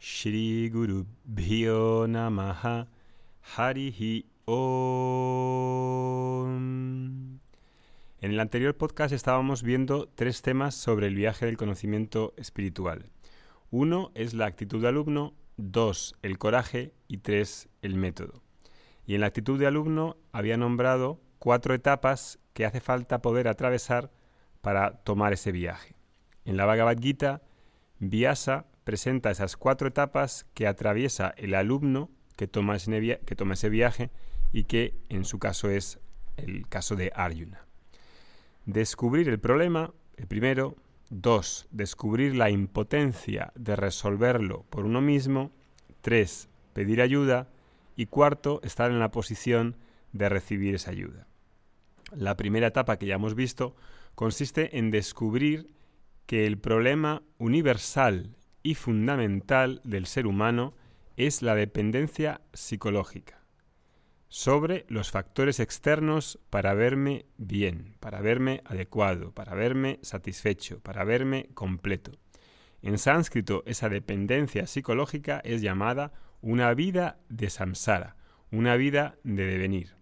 Shri Guru Bhyo Namaha Harihi Om. En el anterior podcast estábamos viendo tres temas sobre el viaje del conocimiento espiritual. Uno es la actitud de alumno, dos el coraje y tres el método. Y en la actitud de alumno había nombrado cuatro etapas que hace falta poder atravesar para tomar ese viaje. En la Bhagavad Gita, Vyasa presenta esas cuatro etapas que atraviesa el alumno que toma, ese, que ese viaje y que en su caso es el caso de Arjuna. Descubrir el problema, el primero. Dos, descubrir la impotencia de resolverlo por uno mismo. Tres, pedir ayuda. Y cuarto, estar en la posición de recibir esa ayuda. La primera etapa que ya hemos visto consiste en descubrir que el problema universal y fundamental del ser humano es la dependencia psicológica sobre los factores externos para verme bien, para verme adecuado, para verme satisfecho, para verme completo. En sánscrito esa dependencia psicológica es llamada una vida de samsara, una vida de devenir.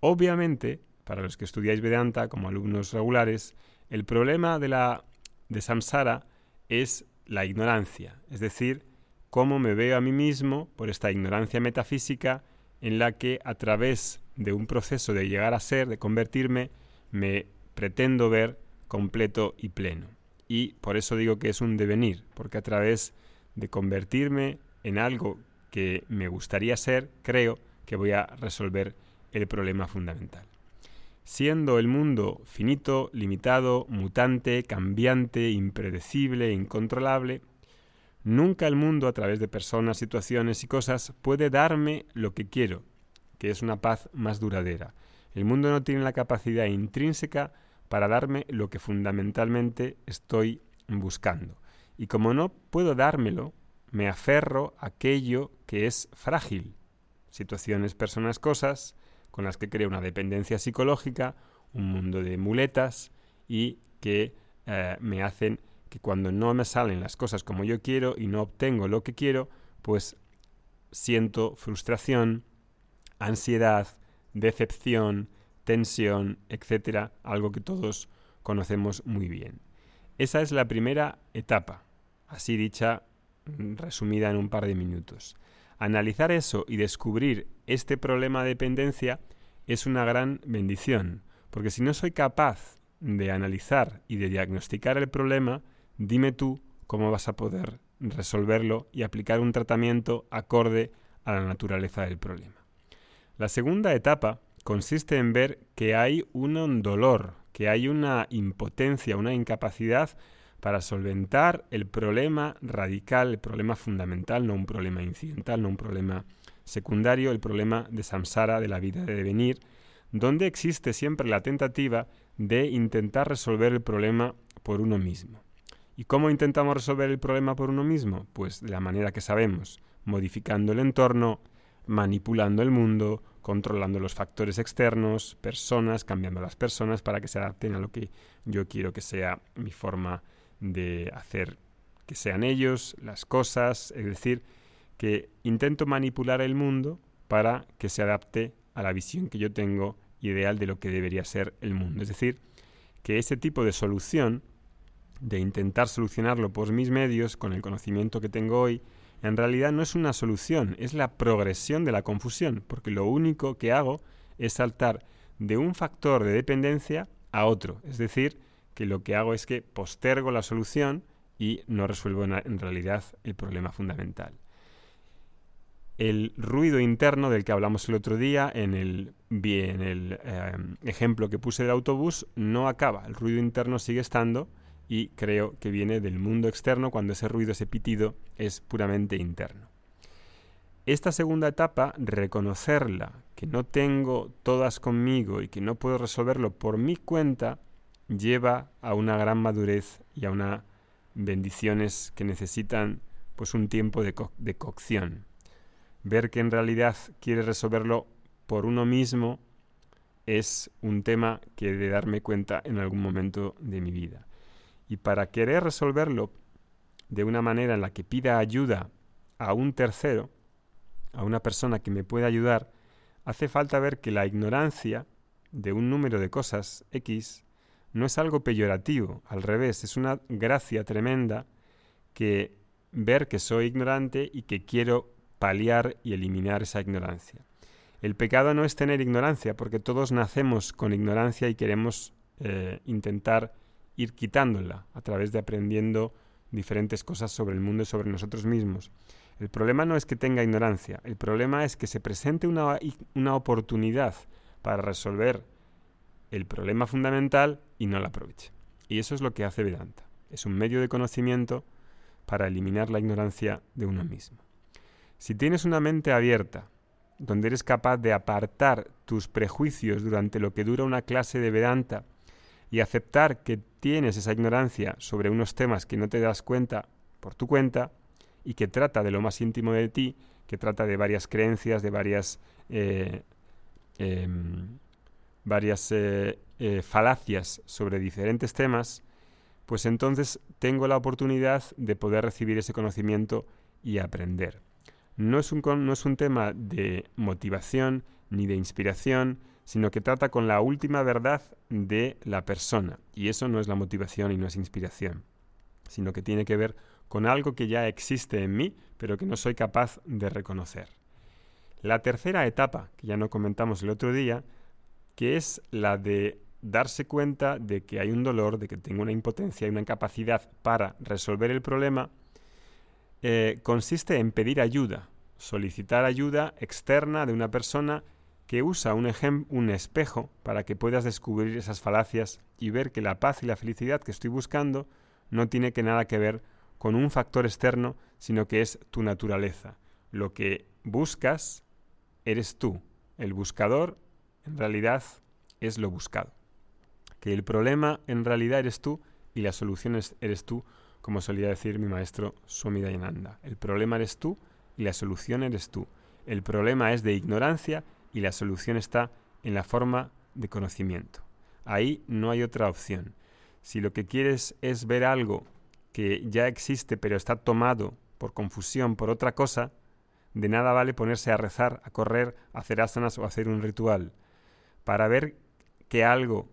Obviamente, para los que estudiáis Vedanta como alumnos regulares, el problema de la de samsara es la ignorancia, es decir, cómo me veo a mí mismo por esta ignorancia metafísica en la que a través de un proceso de llegar a ser, de convertirme, me pretendo ver completo y pleno. Y por eso digo que es un devenir, porque a través de convertirme en algo que me gustaría ser, creo que voy a resolver el problema fundamental siendo el mundo finito, limitado, mutante, cambiante, impredecible, incontrolable, nunca el mundo a través de personas, situaciones y cosas puede darme lo que quiero, que es una paz más duradera. El mundo no tiene la capacidad intrínseca para darme lo que fundamentalmente estoy buscando. Y como no puedo dármelo, me aferro a aquello que es frágil. Situaciones, personas, cosas, con las que creo una dependencia psicológica, un mundo de muletas y que eh, me hacen que cuando no me salen las cosas como yo quiero y no obtengo lo que quiero, pues siento frustración, ansiedad, decepción, tensión, etcétera, algo que todos conocemos muy bien. Esa es la primera etapa, así dicha, resumida en un par de minutos. Analizar eso y descubrir este problema de dependencia es una gran bendición, porque si no soy capaz de analizar y de diagnosticar el problema, dime tú cómo vas a poder resolverlo y aplicar un tratamiento acorde a la naturaleza del problema. La segunda etapa consiste en ver que hay un dolor, que hay una impotencia, una incapacidad para solventar el problema radical, el problema fundamental, no un problema incidental, no un problema secundario, el problema de samsara, de la vida de devenir, donde existe siempre la tentativa de intentar resolver el problema por uno mismo. ¿Y cómo intentamos resolver el problema por uno mismo? Pues de la manera que sabemos, modificando el entorno, manipulando el mundo, controlando los factores externos, personas, cambiando las personas para que se adapten a lo que yo quiero que sea mi forma hacer que sean ellos, las cosas, es decir, que intento manipular el mundo para que se adapte a la visión que yo tengo ideal de lo que debería ser el mundo. Es decir, que ese tipo de solución, de intentar solucionarlo por mis medios, con el conocimiento que tengo hoy, en realidad no es una solución, es la progresión de la confusión, porque lo único que hago es saltar de un factor de dependencia a otro. Es decir, que lo que hago es que postergo la solución y no resuelvo en realidad el problema fundamental. El ruido interno del que hablamos el otro día en el, el em, ejemplo que puse del autobús no acaba, el ruido interno sigue estando y creo que viene del mundo externo cuando ese ruido, ese pitido es puramente interno. Esta segunda etapa, reconocerla, que no tengo todas conmigo y que no puedo resolverlo por mi cuenta, lleva a una gran madurez y a unas bendiciones que necesitan pues un tiempo de, de cocción. Ver que en realidad quiere resolverlo por uno mismo es un tema que he de darme cuenta en algún momento de mi vida. Y para querer resolverlo de una manera en la que pida ayuda a un tercero, a una persona que me pueda ayudar, hace falta ver que la ignorancia de un número de cosas X no es algo peyorativo, al revés, es una gracia tremenda que ver que soy ignorante y que quiero paliar y eliminar esa ignorancia. El pecado no es tener ignorancia, porque todos nacemos con ignorancia y queremos eh, intentar ir quitándola a través de aprendiendo diferentes cosas sobre el mundo y sobre nosotros mismos. El problema no es que tenga ignorancia, el problema es que se presente una, una oportunidad para resolver el problema fundamental y no la aproveche. Y eso es lo que hace Vedanta. Es un medio de conocimiento para eliminar la ignorancia de uno mismo. Si tienes una mente abierta, donde eres capaz de apartar tus prejuicios durante lo que dura una clase de Vedanta y aceptar que tienes esa ignorancia sobre unos temas que no te das cuenta por tu cuenta y que trata de lo más íntimo de ti, que trata de varias creencias, de varias, eh, em, varias eh, eh, falacias sobre diferentes temas, pues entonces tengo la oportunidad de poder recibir ese conocimiento y aprender. No es un, no es un tema de motivación ni de inspiración, sino que trata con la última verdad de la persona. Y eso no es la motivación y no es inspiración, sino que tiene que ver con algo que ya existe en mí, pero que no soy capaz de reconocer. La tercera etapa, que ya no comentamos el otro día, que es la de darse cuenta de que hay un dolor, de que tengo una impotencia y una incapacidad para resolver el problema, eh, consiste en pedir ayuda, solicitar ayuda externa de una persona que usa un, un espejo para que puedas descubrir esas falacias y ver que la paz y la felicidad que estoy buscando no tiene que nada que ver con un factor externo, sino que es tu naturaleza. Lo que buscas eres tú. El buscador en realidad es lo buscado. Que el problema en realidad eres tú y la solución eres tú, como solía decir mi maestro Swami Dayananda. El problema eres tú y la solución eres tú. El problema es de ignorancia y la solución está en la forma de conocimiento. Ahí no hay otra opción. Si lo que quieres es ver algo que ya existe pero está tomado por confusión por otra cosa, de nada vale ponerse a rezar, a correr, a hacer asanas o hacer un ritual. Para ver que algo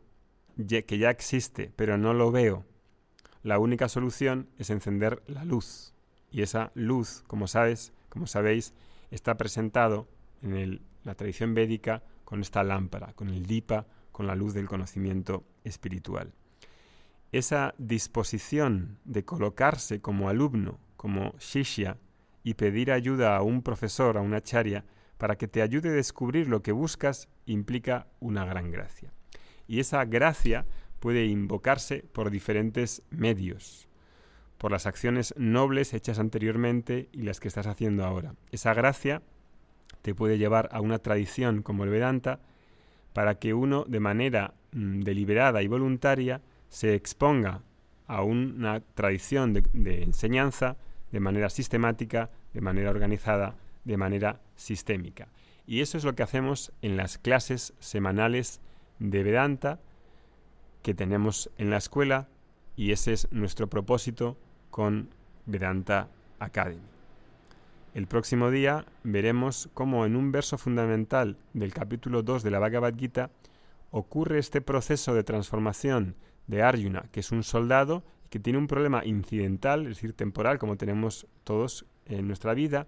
que ya existe pero no lo veo, la única solución es encender la luz. Y esa luz, como sabes, como sabéis, está presentado en la tradición védica con esta lámpara, con el dipa, con la luz del conocimiento espiritual. Esa disposición de colocarse como alumno, como shishya, y pedir ayuda a un profesor, a una charya, para que te ayude a descubrir lo que buscas, implica una gran gracia. Y esa gracia puede invocarse por diferentes medios, por las acciones nobles hechas anteriormente y las que estás haciendo ahora. Esa gracia te puede llevar a una tradición como el Vedanta para que uno de manera mm, deliberada y voluntaria se exponga a una tradición de, enseñanza de manera sistemática, de manera organizada, de manera sistémica. Y eso es lo que hacemos en las clases semanales de Vedanta que tenemos en la escuela y ese es nuestro propósito con Vedanta Academy. El próximo día veremos cómo en un verso fundamental del capítulo 2 de la Bhagavad Gita ocurre este proceso de transformación de Arjuna, que es un soldado que tiene un problema incidental, es decir, temporal, como tenemos todos en nuestra vida,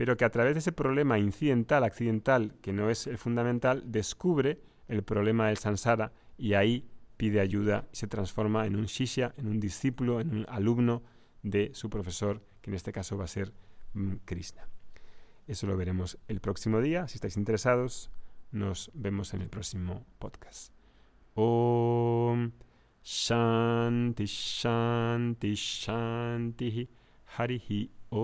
pero que a través de ese problema incidental, accidental, que no es el fundamental, descubre el problema del samsara y ahí pide ayuda y se transforma en un shishya, en un discípulo, en un alumno de su profesor, que en este caso va a ser Mm, Krishna. Eso lo veremos el próximo día. Si estáis interesados, nos vemos en el próximo podcast. Om Shanti Shanti Shanti Harihi Om